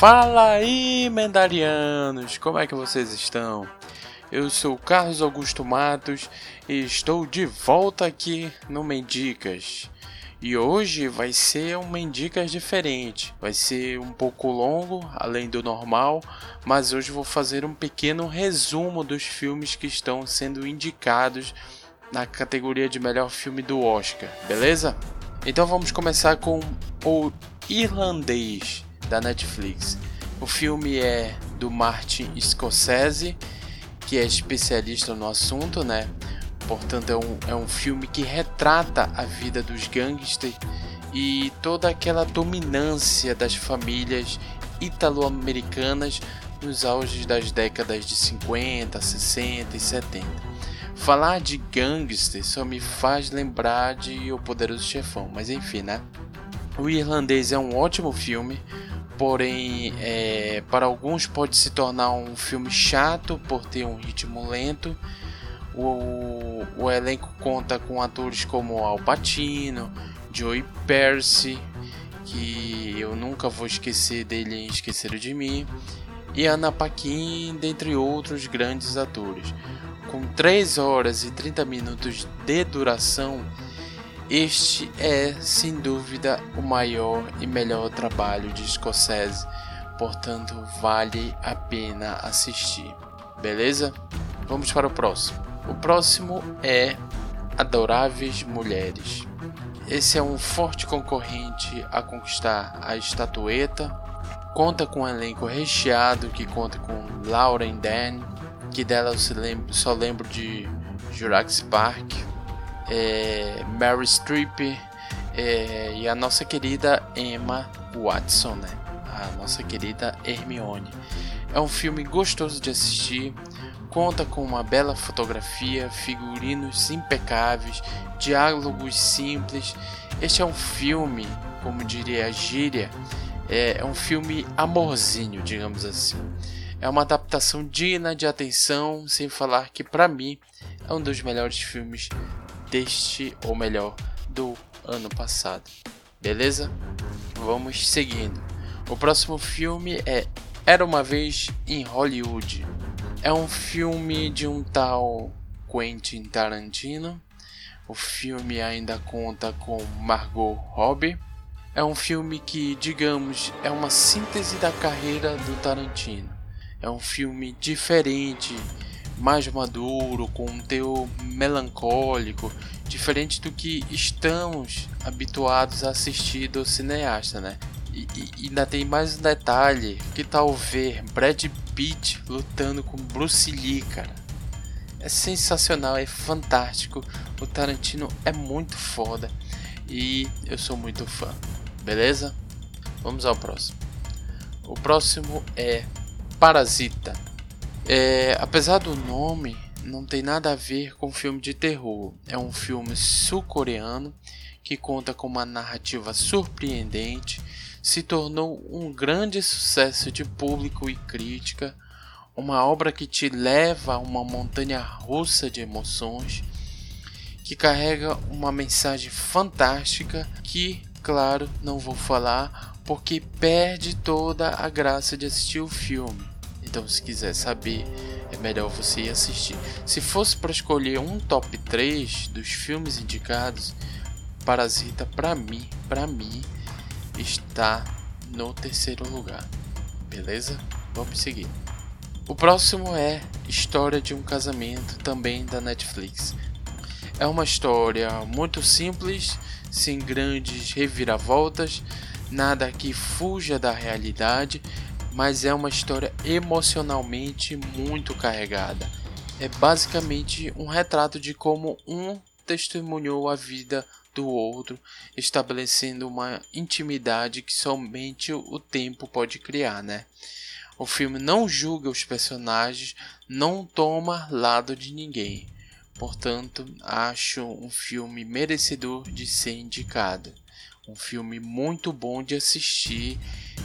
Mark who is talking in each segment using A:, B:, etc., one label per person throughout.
A: Fala aí, mendarianos! Como é que vocês estão? Eu sou Carlos Augusto Matos e estou de volta aqui no Mendicas. E hoje vai ser um Mendicas diferente. Vai ser um pouco longo, além do normal, mas hoje vou fazer um pequeno resumo dos filmes que estão sendo indicados na categoria de melhor filme do Oscar, beleza? Então vamos começar com o Irlandês da Netflix. O filme é do Martin Scorsese, que é especialista no assunto, né? Portanto, é um, é um filme que retrata a vida dos gangsters e toda aquela dominância das famílias italo-americanas nos auges das décadas de 50, 60 e 70. Falar de gangster só me faz lembrar de O Poderoso Chefão, mas enfim, né? O Irlandês é um ótimo filme, porém é, para alguns pode se tornar um filme chato por ter um ritmo lento. O, o elenco conta com atores como Al Pacino, Joey Percy, que eu nunca vou esquecer dele em Esqueceram de Mim, e Anna Paquin, dentre outros grandes atores. Com 3 horas e 30 minutos de duração, este é, sem dúvida, o maior e melhor trabalho de Scorsese, portanto, vale a pena assistir. Beleza? Vamos para o próximo. O próximo é Adoráveis Mulheres. Esse é um forte concorrente a conquistar a estatueta. Conta com um elenco recheado que conta com Lauren Dan, que dela eu só lembro de Jurassic Park, é, Mary Streep é, e a nossa querida Emma Watson, né? a nossa querida Hermione. É um filme gostoso de assistir, conta com uma bela fotografia, figurinos impecáveis, diálogos simples. Este é um filme, como diria a gíria, é, é um filme amorzinho, digamos assim. É uma adaptação digna de atenção, sem falar que para mim é um dos melhores filmes deste, ou melhor, do ano passado. Beleza? Vamos seguindo. O próximo filme é Era uma vez em Hollywood. É um filme de um tal Quentin Tarantino. O filme ainda conta com Margot Robbie. É um filme que, digamos, é uma síntese da carreira do Tarantino. É um filme diferente mais maduro, com um teor melancólico, diferente do que estamos habituados a assistir do cineasta, né? E, e, ainda tem mais um detalhe, que tal ver Brad Pitt lutando com Bruce Lee, cara? É sensacional, é fantástico. O Tarantino é muito foda e eu sou muito fã. Beleza? Vamos ao próximo. O próximo é Parasita. É, apesar do nome, não tem nada a ver com filme de terror. É um filme sul-coreano que conta com uma narrativa surpreendente, se tornou um grande sucesso de público e crítica, uma obra que te leva a uma montanha russa de emoções, que carrega uma mensagem fantástica que, claro, não vou falar porque perde toda a graça de assistir o filme. Então, se quiser saber, é melhor você ir assistir. Se fosse para escolher um top 3 dos filmes indicados, Parasita para mim, para mim está no terceiro lugar. Beleza? Vamos seguir. O próximo é História de um Casamento, também da Netflix. É uma história muito simples, sem grandes reviravoltas, nada que fuja da realidade, mas é uma história emocionalmente muito carregada. É basicamente um retrato de como um testemunhou a vida do outro, estabelecendo uma intimidade que somente o tempo pode criar, né? O filme não julga os personagens, não toma lado de ninguém. Portanto, acho um filme merecedor de ser indicado. Um filme muito bom de assistir.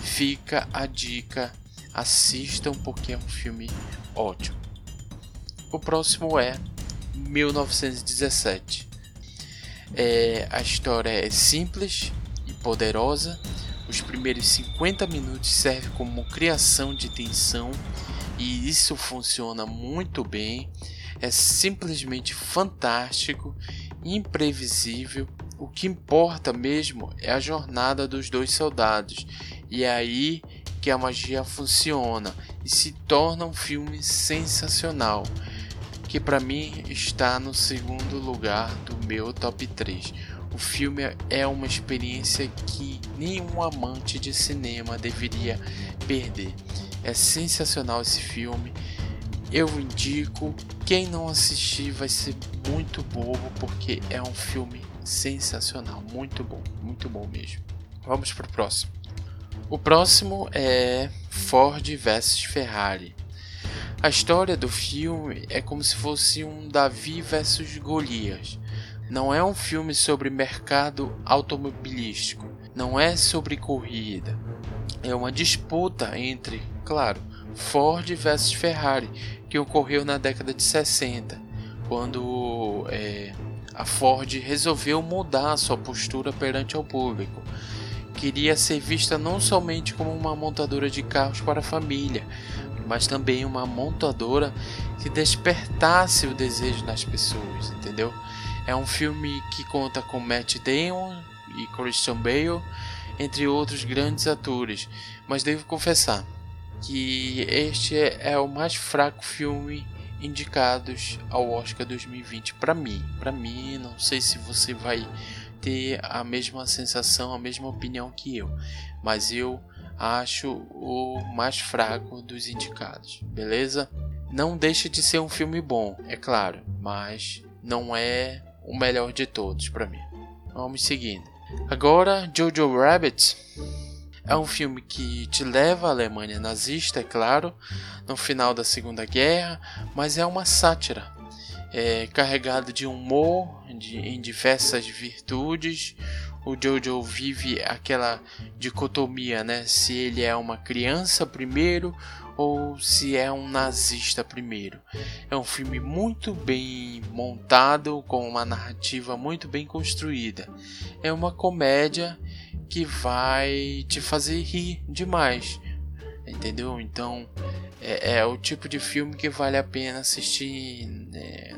A: Fica a dica. Assistam porque é um filme ótimo. O próximo é 1917. É, a história é simples e poderosa. Os primeiros 50 minutos servem como criação de tensão e isso funciona muito bem. É simplesmente fantástico, imprevisível. O que importa mesmo é a jornada dos dois soldados, e é aí que a magia funciona e se torna um filme sensacional, que para mim está no segundo lugar do meu top 3. O filme é uma experiência que nenhum amante de cinema deveria perder. É sensacional esse filme. Eu indico. Quem não assistir vai ser muito bobo porque é um filme sensacional, muito bom, muito bom mesmo. Vamos para o próximo. O próximo é Ford vs Ferrari. A história do filme é como se fosse um Davi versus Golias. Não é um filme sobre mercado automobilístico, não é sobre corrida. É uma disputa entre, claro, Ford versus Ferrari, que ocorreu na década de 60, quando é, a Ford resolveu mudar sua postura perante o público queria ser vista não somente como uma montadora de carros para a família, mas também uma montadora que despertasse o desejo nas pessoas, entendeu? É um filme que conta com Matt Damon e Christian Bale, entre outros grandes atores, mas devo confessar que este é o mais fraco filme indicados ao Oscar 2020 para mim. Para mim, não sei se você vai ter a mesma sensação, a mesma opinião que eu, mas eu acho o mais fraco dos indicados, beleza? Não deixa de ser um filme bom, é claro, mas não é o melhor de todos para mim. Vamos seguindo. Agora, Jojo Rabbit é um filme que te leva à Alemanha nazista, é claro, no final da Segunda Guerra, mas é uma sátira é, carregado de humor, de, em diversas virtudes. O Jojo vive aquela dicotomia, né? Se ele é uma criança primeiro ou se é um nazista primeiro. É um filme muito bem montado, com uma narrativa muito bem construída. É uma comédia que vai te fazer rir demais, entendeu? Então é, é, o tipo de filme que vale a pena assistir né,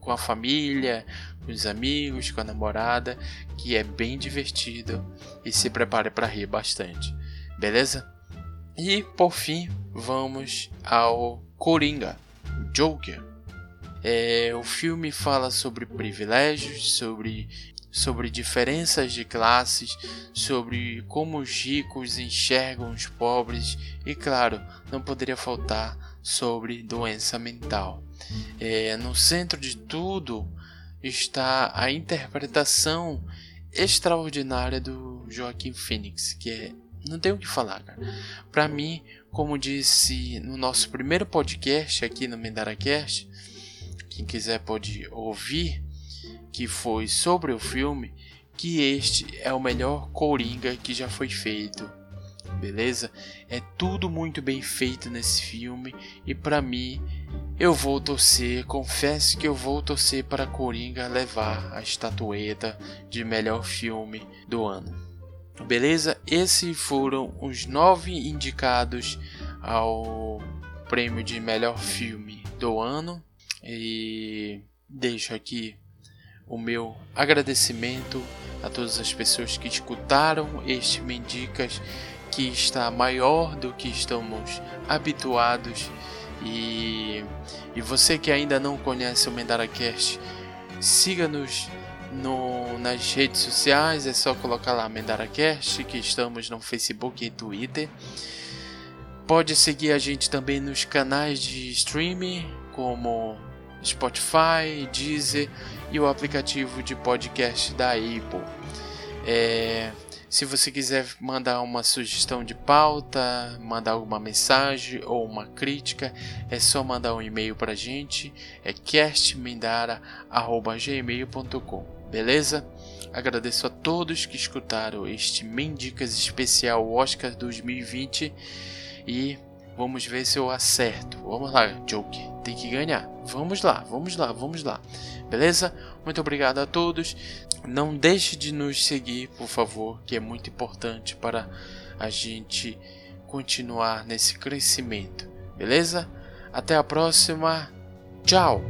A: com a família, com os amigos, com a namorada, que é bem divertido e se prepare para rir bastante, beleza? E por fim, vamos ao Coringa, Joker. É, o filme fala sobre privilégios, sobre sobre diferenças de classes, sobre como os ricos enxergam os pobres e, claro, não poderia faltar sobre doença mental. É, no centro de tudo está a interpretação extraordinária do Joaquim Phoenix, que é não tenho o que falar, cara. Para mim, como disse no nosso primeiro podcast aqui no MendaraCast, quem quiser pode ouvir, que foi sobre o filme, que este é o melhor Coringa que já foi feito. Beleza? É tudo muito bem feito nesse filme e para mim eu vou torcer, confesso que eu vou torcer para Coringa levar a estatueta de melhor filme do ano. Beleza? Esses foram os nove indicados ao prêmio de melhor filme do ano e deixo aqui o meu agradecimento a todas as pessoas que escutaram este Mendicas que está maior do que estamos habituados e, e você que ainda não conhece o MendaraCast, siga-nos no, nas redes sociais, é só colocar lá MendaraCast, que estamos no Facebook e Twitter. Pode seguir a gente também nos canais de streaming, como Spotify, Deezer e o aplicativo de podcast da Apple. É, se você quiser mandar uma sugestão de pauta, mandar alguma mensagem ou uma crítica, é só mandar um e-mail para a gente, é castmendara.gmail.com, beleza? Agradeço a todos que escutaram este Mendicas Especial Oscar 2020 e Vamos ver se eu acerto. Vamos lá, Joke. Tem que ganhar. Vamos lá, vamos lá, vamos lá. Beleza? Muito obrigado a todos. Não deixe de nos seguir, por favor, que é muito importante para a gente continuar nesse crescimento. Beleza? Até a próxima. Tchau!